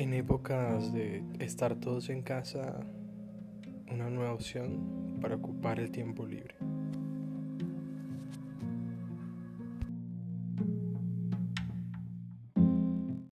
En épocas de estar todos en casa, una nueva opción para ocupar el tiempo libre.